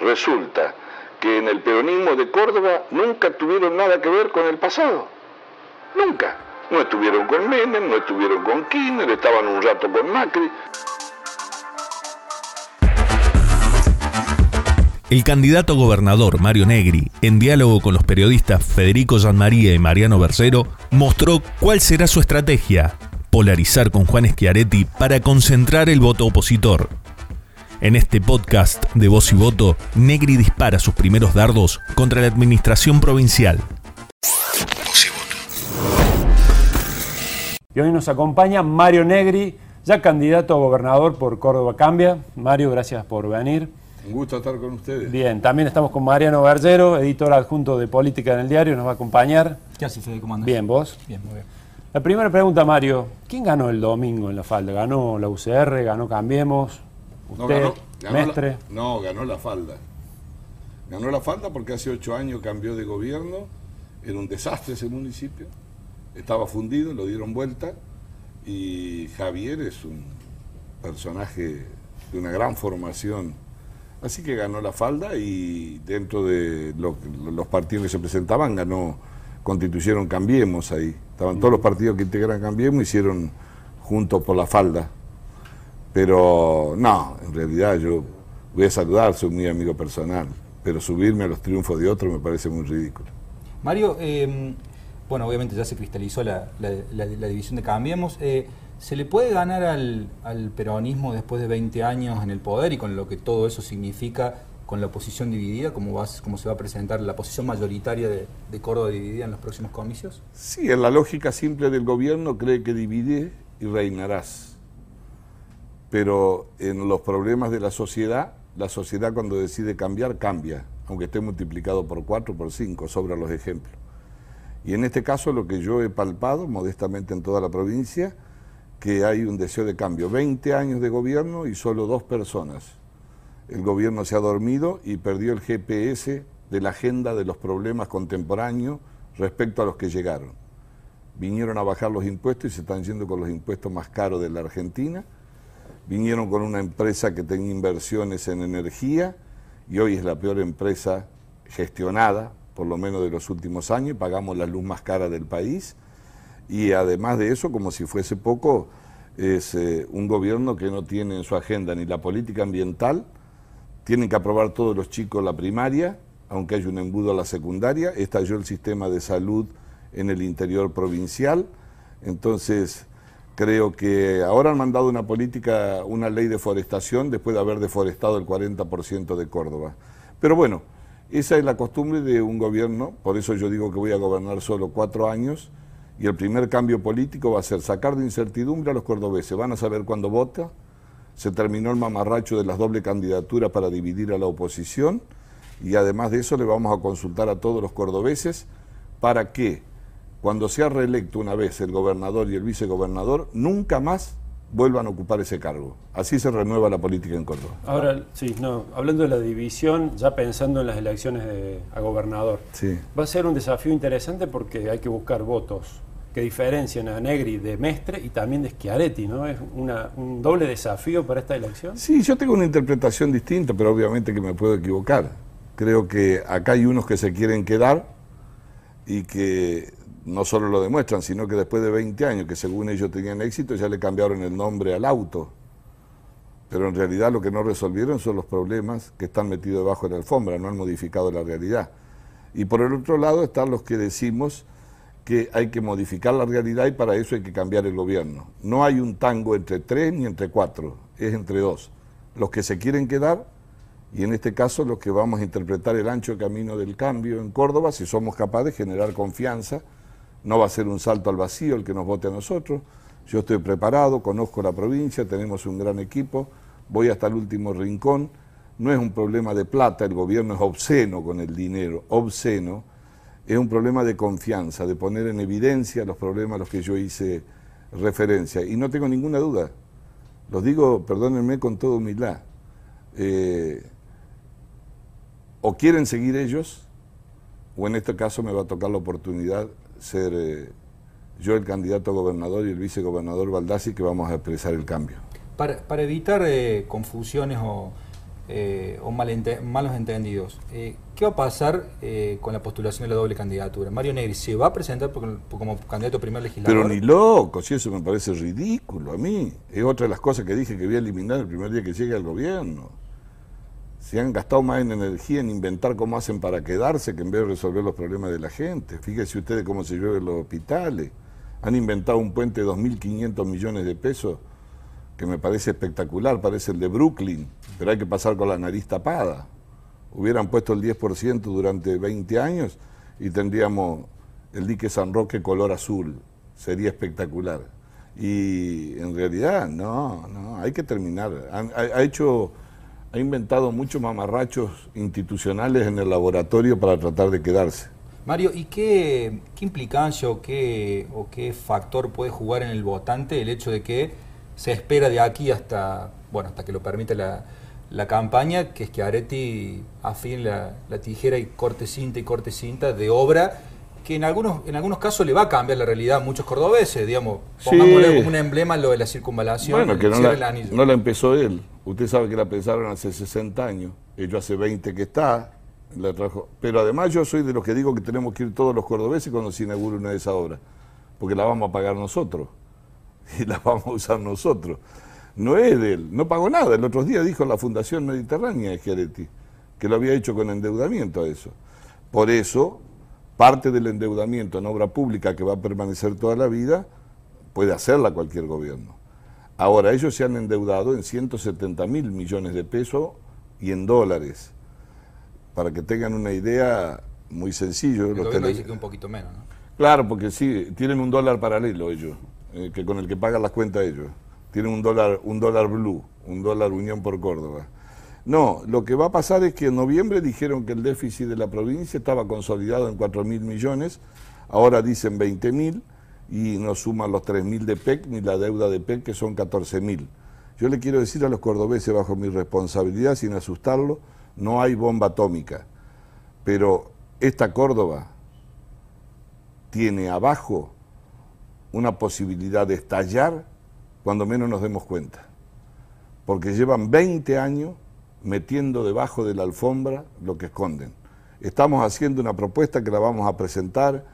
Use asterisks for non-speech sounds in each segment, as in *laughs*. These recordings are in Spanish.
Resulta que en el peronismo de Córdoba nunca tuvieron nada que ver con el pasado. Nunca. No estuvieron con Menem, no estuvieron con Kirchner, estaban un rato con Macri. El candidato gobernador Mario Negri, en diálogo con los periodistas Federico María y Mariano Bercero, mostró cuál será su estrategia, polarizar con Juan Schiaretti para concentrar el voto opositor. En este podcast de Voz y Voto, Negri dispara sus primeros dardos contra la administración provincial. Y hoy nos acompaña Mario Negri, ya candidato a gobernador por Córdoba Cambia. Mario, gracias por venir. Un gusto estar con ustedes. Bien, también estamos con Mariano Bergero, editor adjunto de Política en el Diario, nos va a acompañar. ¿Qué haces, Fede? ¿Cómo andas? Bien, ¿vos? Bien, muy bien. La primera pregunta, Mario. ¿Quién ganó el domingo en la falda? ¿Ganó la UCR? ¿Ganó Cambiemos? ¿Usted? No, ganó, ¿Mestre? La, no, ganó la falda. Ganó la falda porque hace ocho años cambió de gobierno. Era un desastre ese municipio. Estaba fundido, lo dieron vuelta. Y Javier es un personaje de una gran formación Así que ganó la falda y dentro de los partidos que se presentaban ganó, constituyeron Cambiemos ahí. Estaban todos los partidos que integran Cambiemos, hicieron juntos por la falda. Pero no, en realidad yo voy a saludar, soy muy amigo personal, pero subirme a los triunfos de otro me parece muy ridículo. Mario, eh, bueno, obviamente ya se cristalizó la, división de Cambiemos. Eh, ¿Se le puede ganar al, peronismo después de 20 años en el poder y con lo que todo eso significa con la oposición dividida, como, se va a presentar la posición mayoritaria de, Córdoba dividida en los próximos comicios? Sí, en la lógica simple del gobierno cree que divide y reinarás. Pero en los problemas de la sociedad, la sociedad cuando decide cambiar, cambia, aunque esté multiplicado por cuatro, por cinco, sobra los ejemplos. Y en este caso lo que yo he palpado modestamente en toda la provincia, que hay un deseo de cambio. 20 años de gobierno y solo dos personas. El gobierno se ha dormido y perdió el GPS de la agenda de los problemas contemporáneos respecto a los que llegaron. Vinieron a bajar los impuestos y se están yendo con los impuestos más caros de la Argentina. Vinieron con una empresa que tenía inversiones en energía y hoy es la peor empresa gestionada, por lo menos de los últimos años, pagamos la luz más cara del país y además de eso, como si fuese poco, es eh, un gobierno que no tiene en su agenda ni la política ambiental, tienen que aprobar todos los chicos la primaria, aunque hay un embudo a la secundaria, estalló el sistema de salud en el interior provincial, entonces creo que ahora han mandado una política, una ley de forestación después de haber deforestado el 40% de Córdoba. Pero bueno, esa es la costumbre de un gobierno, por eso yo digo que voy a gobernar solo cuatro años, y el primer cambio político va a ser sacar de incertidumbre a los cordobeses. Van a saber cuándo vota. Se terminó el mamarracho de las doble candidaturas para dividir a la oposición. Y además de eso le vamos a consultar a todos los cordobeses para que cuando sea reelecto una vez el gobernador y el vicegobernador, nunca más vuelvan a ocupar ese cargo. Así se renueva la política en Córdoba. Ahora, sí, no, hablando de la división, ya pensando en las elecciones a gobernador, sí. va a ser un desafío interesante porque hay que buscar votos que diferencian a Negri de Mestre y también de Schiaretti, ¿no? ¿Es un doble desafío para esta elección? Sí, yo tengo una interpretación distinta, pero obviamente que me puedo equivocar. Creo que acá hay unos que se quieren quedar y que no solo lo demuestran, sino que después de 20 años, que según ellos tenían éxito, ya le cambiaron el nombre al auto. Pero en realidad lo que no resolvieron son los problemas que están metidos debajo de la alfombra, no han modificado la realidad. Y por el otro lado están los que decimos que hay que modificar la realidad y para eso hay que cambiar el gobierno. No hay un tango entre tres ni entre cuatro, es entre dos. Los que se quieren quedar y en este caso los que vamos a interpretar el ancho camino del cambio en Córdoba, si somos capaces de generar confianza, no va a ser un salto al vacío el que nos vote a nosotros. Yo estoy preparado, conozco la provincia, tenemos un gran equipo, voy hasta el último rincón. No es un problema de plata, el gobierno es obsceno con el dinero, obsceno es un problema de confianza, de poner en evidencia los problemas a los que yo hice referencia. Y no tengo ninguna duda, los digo, perdónenme con toda humildad, eh, o quieren seguir ellos, o en este caso me va a tocar la oportunidad ser eh, yo el candidato a gobernador y el vicegobernador Baldassi que vamos a expresar el cambio. para, para evitar eh, confusiones o, eh, o malos entendidos, eh, ¿qué va a pasar eh, con la postulación de la doble candidatura? Mario Negri, ¿se va a presentar como candidato a primer legislador? Pero ni loco, si eso me parece ridículo a mí. Es otra de las cosas que dije que voy a eliminar el primer día que llegue al gobierno. Se han gastado más en energía en inventar cómo hacen para quedarse que en vez de resolver los problemas de la gente. Fíjense ustedes cómo se llueven los hospitales. Han inventado un puente de 2.500 millones de pesos que me parece espectacular, parece el de Brooklyn, pero hay que pasar con la nariz tapada. Hubieran puesto el 10% durante 20 años y tendríamos el dique San Roque color azul. Sería espectacular. Y en realidad, no, no, hay que terminar. Ha hecho, ha inventado muchos mamarrachos institucionales en el laboratorio para tratar de quedarse. Mario, ¿y qué, qué implicancia o qué, o qué factor puede jugar en el votante el hecho de que se espera de aquí hasta, bueno, hasta que lo permite la, la campaña, que es que Areti afine la, la tijera y corte cinta y corte cinta de obra que en algunos, en algunos casos le va a cambiar la realidad a muchos cordobeses, digamos, Sí. pongámosle como un emblema lo de la circunvalación, Bueno, que no la, anillo. no la empezó él. Usted sabe que la pensaron hace 60 años. Ellos hace 20 que está. La trajo. Pero además yo soy de los que digo que tenemos que ir todos los cordobeses cuando se inaugure una de esas obras. Porque la vamos a pagar nosotros. *laughs* Y la vamos a usar nosotros. No es de él. No pagó nada. El otro día dijo la Fundación Mediterránea de Giaretti que lo había hecho con endeudamiento a eso. Por eso, parte del endeudamiento en obra pública que va a permanecer toda la vida, puede hacerla cualquier gobierno. Ahora, ellos se han endeudado en 170 mil millones de pesos y en dólares. Para que tengan una idea muy sencillo. el los gobierno dice que un poquito menos, ¿no? Claro, porque sí, tienen un dólar paralelo ellos, eh, que con el que pagan las cuentas ellos. Tienen un dólar, un dólar blue, un dólar Unión por Córdoba. No, lo que va a pasar es que en noviembre dijeron que el déficit de la provincia estaba consolidado en 4 mil millones, ahora dicen 20 mil y no suman los 3 mil de PEC ni la deuda de PEC que son 14 mil. Yo le quiero decir a los cordobeses bajo mi responsabilidad, sin asustarlo, no hay bomba atómica, pero esta Córdoba tiene abajo una posibilidad de estallar cuando menos nos demos cuenta. Porque llevan 20 años metiendo debajo de la alfombra lo que esconden. Estamos haciendo una propuesta que la vamos a presentar,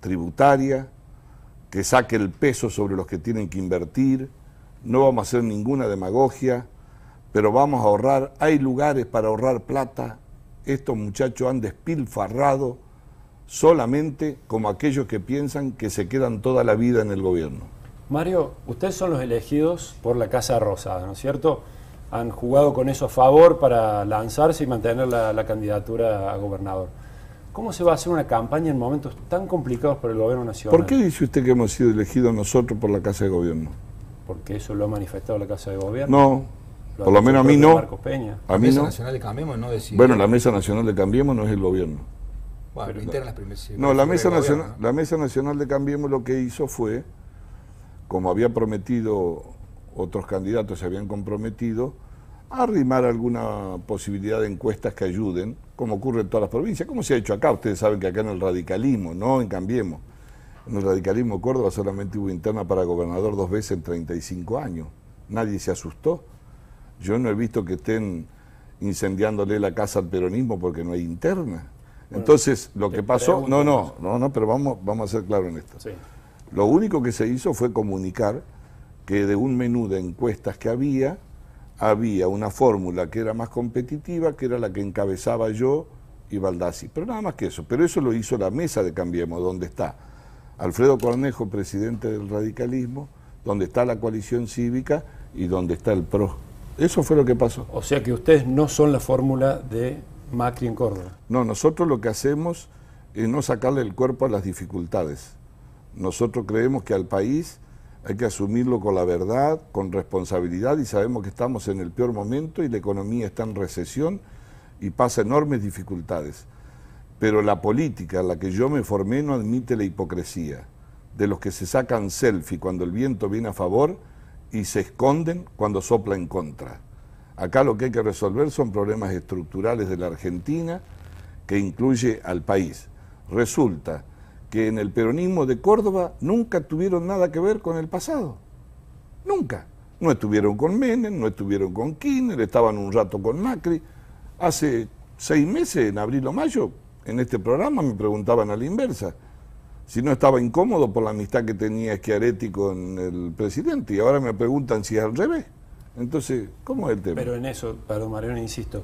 tributaria, que saque el peso sobre los que tienen que invertir, no vamos a hacer ninguna demagogia, pero vamos a ahorrar, hay lugares para ahorrar plata, estos muchachos han despilfarrado solamente como aquellos que piensan que se quedan toda la vida en el gobierno. Mario, ustedes son los elegidos por la Casa Rosada, ¿no es cierto? Han jugado con eso a favor para lanzarse y mantener la, la candidatura a gobernador. ¿Cómo se va a hacer una campaña en momentos tan complicados para el gobierno nacional? ¿Por qué dice usted que hemos sido elegidos nosotros por la Casa de Gobierno? Porque eso lo ha manifestado la Casa de Gobierno. No, Lo por lo menos a mí no. Marcos Peña. A mí Mesa no. Nacional de Cambiemos no decidió. Bueno, la Mesa Nacional de Cambiemos no es el gobierno. Bueno. No, la Mesa, gobierno, Nacional, la Mesa Nacional de Cambiemos lo que hizo fue, como había prometido otros candidatos, se habían comprometido, a arrimar alguna posibilidad de encuestas que ayuden, como ocurre en todas las provincias, como se ha hecho acá. Ustedes saben que acá en el radicalismo, no en Cambiemos. En el radicalismo de Córdoba solamente hubo interna para gobernador dos veces en 35 años. Nadie se asustó. Yo no he visto que estén incendiándole la casa al peronismo porque no hay interna. Entonces, lo que pasó, no, no, no, no, pero vamos, vamos a ser claros en esto. Sí. Lo único que se hizo fue comunicar que de un menú de encuestas que había, había una fórmula que era más competitiva, que era la que encabezaba yo y Baldassi. Pero nada más que eso. Pero eso lo hizo la mesa de Cambiemos, donde está Alfredo Cornejo, presidente del radicalismo, donde está la coalición cívica y donde está el PRO. Eso fue lo que pasó. O sea que ustedes no son la fórmula de Macri en Córdoba. No, nosotros lo que hacemos es no sacarle el cuerpo a las dificultades. Nosotros creemos que al país hay que asumirlo con la verdad, con responsabilidad y sabemos que estamos en el peor momento y la economía está en recesión y pasa enormes dificultades. Pero la política en la que yo me formé no admite la hipocresía de los que se sacan selfie cuando el viento viene a favor y se esconden cuando sopla en contra. Acá lo que hay que resolver son problemas estructurales de la Argentina que incluye al país. Resulta que en el peronismo de Córdoba nunca tuvieron nada que ver con el pasado. Nunca. No estuvieron con Menem, no estuvieron con Kirchner, estaban un rato con Macri. Hace seis meses, en abril o mayo, en este programa me preguntaban a la inversa si no estaba incómodo por la amistad que tenía Schiaretti con el presidente y ahora me preguntan si es al revés. Entonces, ¿cómo es el tema? Pero en eso, perdón Mariano, insisto,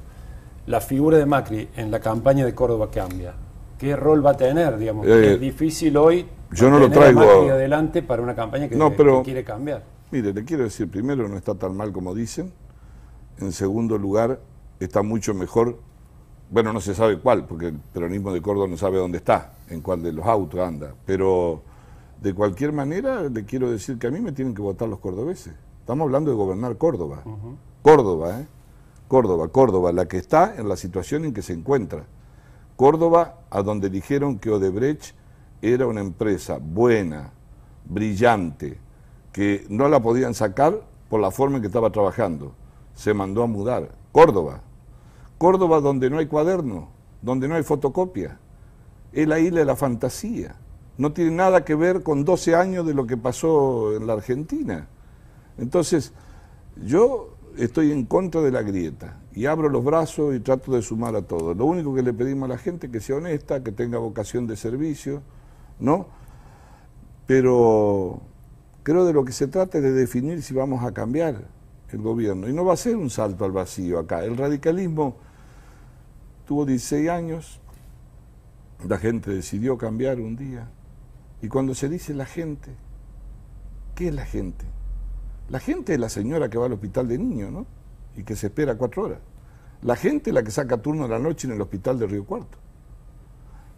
la figura de Macri en la campaña de Córdoba cambia. ¿Qué rol va a tener? Digamos, Eh, es difícil hoy yo no lo tener a traigo- Macri adelante para una campaña que, No, pero- quiere cambiar. Mire, le quiero decir, primero, no está tan mal como dicen. En segundo lugar, está mucho mejor. Bueno, no se sabe cuál, porque el peronismo de Córdoba no sabe dónde está, en cuál de los autos anda. Pero de cualquier manera, le quiero decir que a mí me tienen que votar los cordobeses. Estamos hablando de gobernar Córdoba. Córdoba, ¿eh? Córdoba, Córdoba, la que está en la situación en que se encuentra. Córdoba, a donde dijeron que Odebrecht era una empresa buena, brillante, que no la podían sacar por la forma en que estaba trabajando. Se mandó a mudar. Córdoba. Córdoba donde no hay cuaderno, donde no hay fotocopia. Es la isla de la fantasía. No tiene nada que ver con 12 años de lo que pasó en la Argentina. Entonces, yo estoy en contra de la grieta y abro los brazos y trato de sumar a todos. Lo único que le pedimos a la gente es que sea honesta, que tenga vocación de servicio, ¿no? Pero creo de lo que se trata es de definir si vamos a cambiar el gobierno. Y no va a ser un salto al vacío acá. El radicalismo tuvo 16 años, la gente decidió cambiar un día. Y cuando se dice la gente, ¿qué es la gente? La gente es la señora que va al hospital de niños, ¿no? Y que se espera cuatro horas. La gente es la que saca turno a la noche en el hospital de Río Cuarto.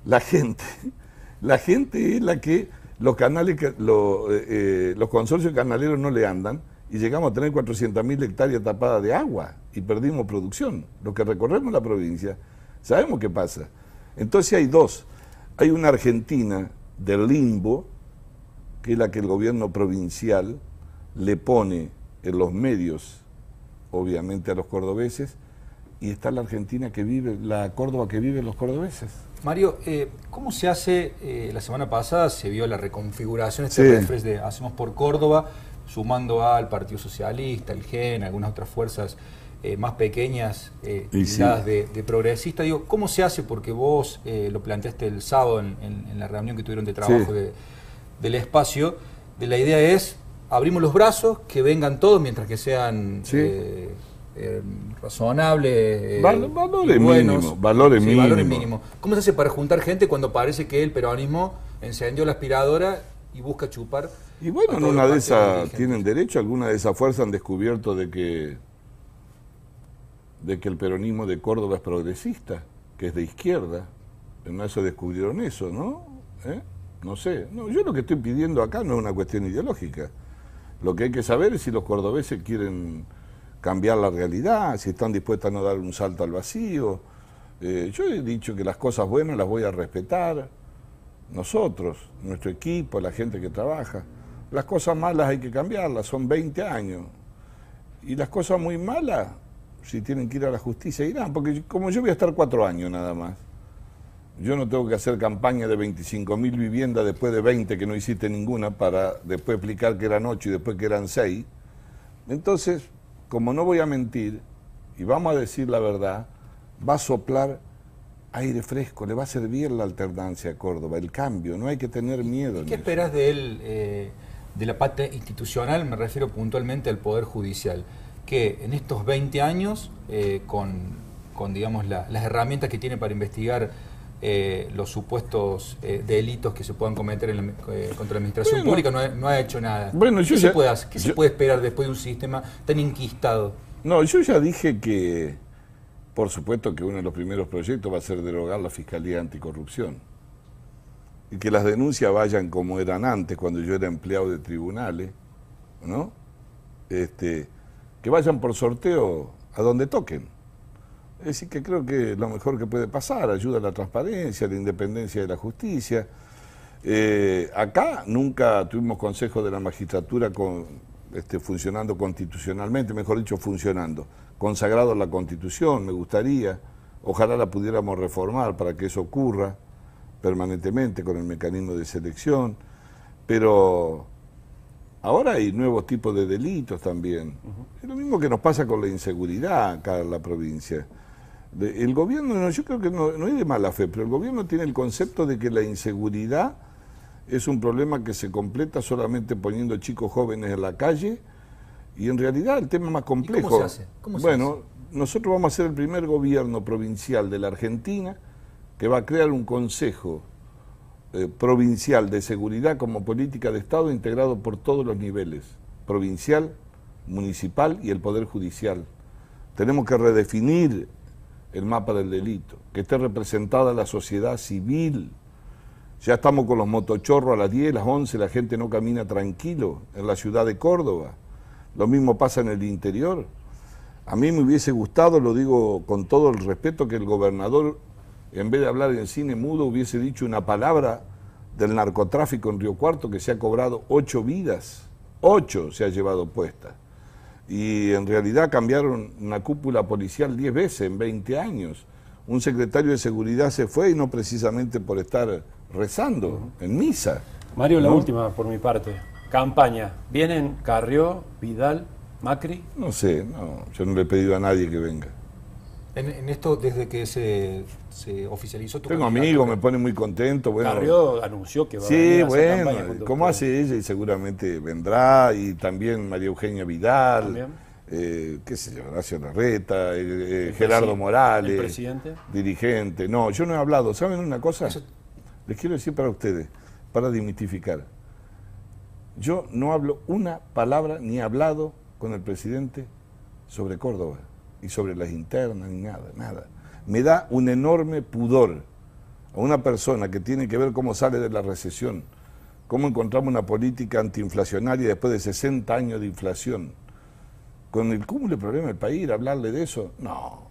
La gente, *laughs* la gente es la que los canales, que- lo- eh, eh, los consorcios canaleros no le andan y llegamos a tener 400.000 hectáreas tapadas de agua y perdimos producción. Los que recorremos la provincia sabemos qué pasa. Entonces hay dos. Hay una Argentina del limbo, que es la que el gobierno provincial le pone en los medios, obviamente a los cordobeses, y está la Argentina que vive, la Córdoba que viven los cordobeses. Mario, eh, ¿cómo se hace? eh, la semana pasada se vio la reconfiguración, este Sí. refresh de Hacemos por Córdoba, sumando al Partido Socialista, el GEN, algunas otras fuerzas eh, más pequeñas, eh, sí. de, de progresista. Digo, ¿cómo se hace? Porque vos eh, lo planteaste el sábado en, en- en la reunión que tuvieron de trabajo Sí. de- del espacio. De la idea es, abrimos los brazos, que vengan todos mientras que sean... Sí. eh, eh, razonables, eh, Val- valores buenos. mínimos, valores Sí, valores mínimos. ¿Cómo se hace para juntar gente cuando parece que el peronismo encendió la aspiradora y busca chupar? Y bueno, en una de esas tienen derecho, algunas de esas fuerzas han descubierto de que de que el peronismo de Córdoba es progresista, que es de izquierda. En eso descubrieron eso, ¿no? ¿Eh? No sé. No, yo lo que estoy pidiendo acá no es una cuestión ideológica. Lo que hay que saber es si los cordobeses quieren cambiar la realidad, si están dispuestos a no dar un salto al vacío. Eh, yo he dicho que las cosas buenas las voy a respetar, nosotros, nuestro equipo, la gente que trabaja. Las cosas malas hay que cambiarlas, son 20 años. Y las cosas muy malas, si tienen que ir a la justicia, irán, porque como yo voy a estar cuatro años nada más, yo no tengo que hacer campaña de 25 mil viviendas después de 20 que no hiciste ninguna para después explicar que eran 8 y después que eran 6. Entonces, como no voy a mentir y vamos a decir la verdad, va a soplar aire fresco, le va a servir la alternancia a Córdoba, el cambio, no hay que tener miedo. en ¿Qué esperas de él, eh, de la parte institucional? Me refiero puntualmente al Poder Judicial. Que en estos 20 años, eh, con, con, digamos, la- las herramientas que tiene para investigar eh, los supuestos eh, delitos que se puedan cometer en la- eh, contra la administración Bueno. pública, no ha, no ha hecho nada. Bueno, yo ¿Qué, se ya- puede, hacer? ¿Qué se puede esperar después de un sistema tan inquistado? No, yo ya dije que, por supuesto que uno de los primeros proyectos va a ser derogar la Fiscalía Anticorrupción. Y que las denuncias vayan como eran antes, cuando yo era empleado de tribunales, ¿no? Este, que vayan por sorteo a donde toquen. Es decir, que creo que lo mejor que puede pasar, ayuda a la transparencia, a la independencia de la justicia. Eh, acá nunca tuvimos consejo de la magistratura con, este, funcionando constitucionalmente, mejor dicho, funcionando, consagrado a la constitución, me gustaría, ojalá la pudiéramos reformar para que eso ocurra permanentemente con el mecanismo de selección, pero Ahora hay nuevos tipos de delitos también. Es lo mismo que nos pasa con la inseguridad acá en la provincia. El gobierno, yo creo que no, no hay de mala fe, pero el gobierno tiene el concepto de que la inseguridad es un problema que se completa solamente poniendo chicos jóvenes en la calle y en realidad el tema es más complejo. ¿Cómo se hace? bueno, nosotros vamos a ser el primer gobierno provincial de la Argentina que va a crear un consejo eh, provincial de seguridad como política de Estado integrado por todos los niveles, provincial, municipal y el Poder Judicial. Tenemos que redefinir el mapa del delito, que esté representada la sociedad civil. Ya estamos con los motochorros a las 10, las 11, la gente no camina tranquilo en la ciudad de Córdoba. Lo mismo pasa en el interior. A mí me hubiese gustado, lo digo con todo el respeto, que el gobernador en vez de hablar en cine mudo, hubiese dicho una palabra del narcotráfico en Río Cuarto que se ha cobrado ocho vidas, ocho se ha llevado puesta. Y en realidad cambiaron una cúpula policial diez veces en 20 años. Un secretario de seguridad se fue y no precisamente por estar rezando en misa. Mario, la última por mi parte. Campaña. ¿Vienen Carrió, Vidal, Macri? No sé, no, yo no le he pedido a nadie que venga. En, esto, desde que se, oficializó tu Tengo amigos, me pone muy contento. Bueno, Carrió anunció que va sí, a venir bueno, a ¿cómo hace ella? Y seguramente vendrá, y también María Eugenia Vidal, eh, qué sé yo, Horacio Larreta, eh, eh, Gerardo Morales. ¿El presidente? Dirigente. No, yo no he hablado. ¿Saben una cosa? Les quiero decir para ustedes, para dimitificar. Yo no hablo una palabra ni he hablado con el presidente sobre Córdoba y sobre las internas, ni nada, nada. Me da un enorme pudor a una persona que tiene que ver cómo sale de la recesión, cómo encontramos una política antiinflacionaria después de 60 años de inflación. Con el cúmulo de problemas del país, hablarle de eso, no.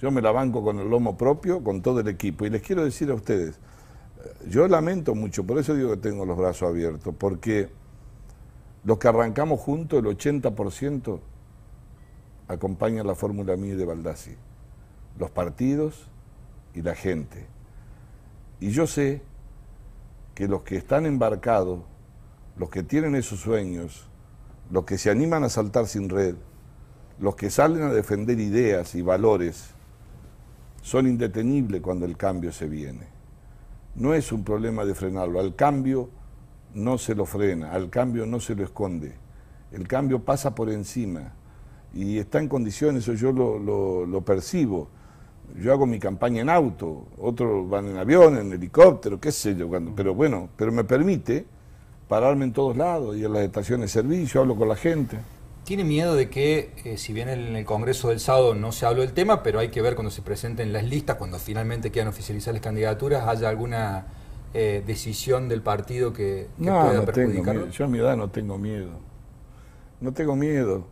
Yo me la banco con el lomo propio, con todo el equipo. Y les quiero decir a ustedes, yo lamento mucho, por eso digo que tengo los brazos abiertos, porque los que arrancamos juntos, el 80%, acompaña la fórmula mía de Baldassi, los partidos y la gente. Y yo sé que los que están embarcados, los que tienen esos sueños, los que se animan a saltar sin red, los que salen a defender ideas y valores, son indetenibles cuando el cambio se viene. No es un problema de frenarlo, al cambio no se lo frena, al cambio no se lo esconde, el cambio pasa por encima y está en condiciones, eso yo lo, percibo. Yo hago mi campaña en auto, otros van en avión, en helicóptero, qué sé yo, pero bueno, pero me permite pararme en todos lados y en las estaciones de servicio, hablo con la gente. ¿Tiene miedo de que, eh, si bien en el Congreso del sábado no se habló del tema, pero hay que ver cuando se presenten las listas, cuando finalmente quieran oficializar las candidaturas, haya alguna eh, decisión del partido que, pueda no perjudicarlo? Yo a mi edad no tengo miedo. No tengo miedo.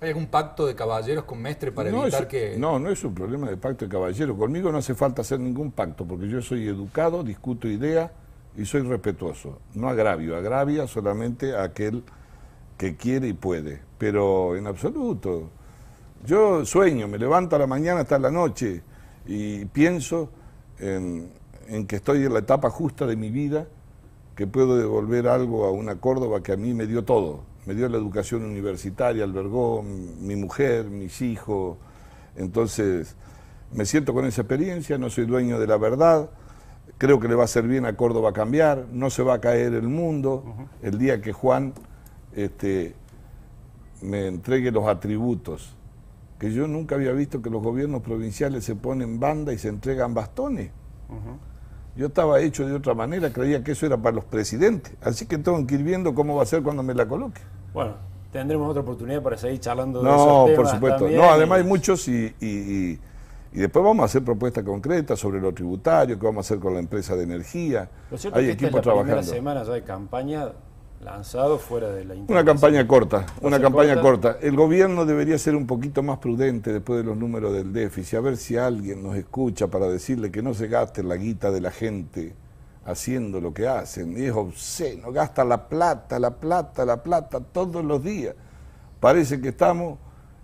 ¿Hay algún pacto de caballeros con Mestre para evitar que.? No, no es un problema de pacto de caballeros. Conmigo no hace falta hacer ningún pacto, porque yo soy educado, discuto ideas y soy respetuoso. No agravio, agravia solamente a aquel que quiere y puede. Pero en absoluto. Yo sueño, me levanto a la mañana hasta la noche y pienso en, en que estoy en la etapa justa de mi vida, que puedo devolver algo a una Córdoba que a mí me dio todo me dio la educación universitaria, albergó mi mujer, mis hijos. Entonces, me siento con esa experiencia, no soy dueño de la verdad, creo que le va a hacer bien a Córdoba cambiar, no se va a caer el mundo el día que Juan este, me entregue los atributos, que yo nunca había visto que los gobiernos provinciales se ponen banda y se entregan bastones. Yo estaba hecho de otra manera, creía que eso era para los presidentes. Así que tengo que ir viendo cómo va a ser cuando me la coloque. Bueno, tendremos otra oportunidad para seguir charlando de no, No, por supuesto. No, además hay muchos y, y, después vamos a hacer propuestas concretas sobre lo tributario, qué vamos a hacer con la empresa de energía. hay equipos trabajando. La semana ya hay campaña lanzado fuera de la Una campaña corta, una campaña corta. El gobierno debería ser un poquito más prudente después de los números del déficit, a ver si alguien nos escucha para decirle que no se gaste la guita de la gente haciendo lo que hacen. Y es obsceno, gasta la plata, la plata, la plata todos los días. Parece que estamos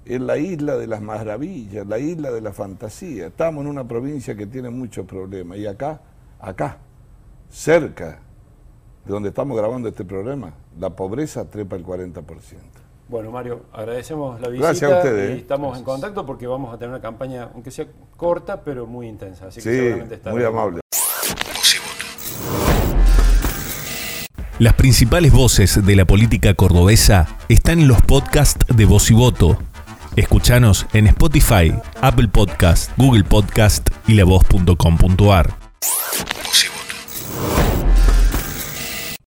en la isla de las maravillas, la isla de la fantasía. Estamos en una provincia que tiene muchos problemas. Y acá, acá, cerca, de donde estamos grabando este programa, la pobreza trepa el 40%. Bueno, Mario, agradecemos la visita Gracias a ustedes, y ¿eh? estamos en contacto porque vamos a tener una campaña, aunque sea corta, pero muy intensa. Así que Sí, seguramente estará muy amable. Las principales voces de la política cordobesa están en los podcasts de Voz y Voto. Escuchanos en Spotify, Apple Podcast, Google Podcast y lavoz.com.ar.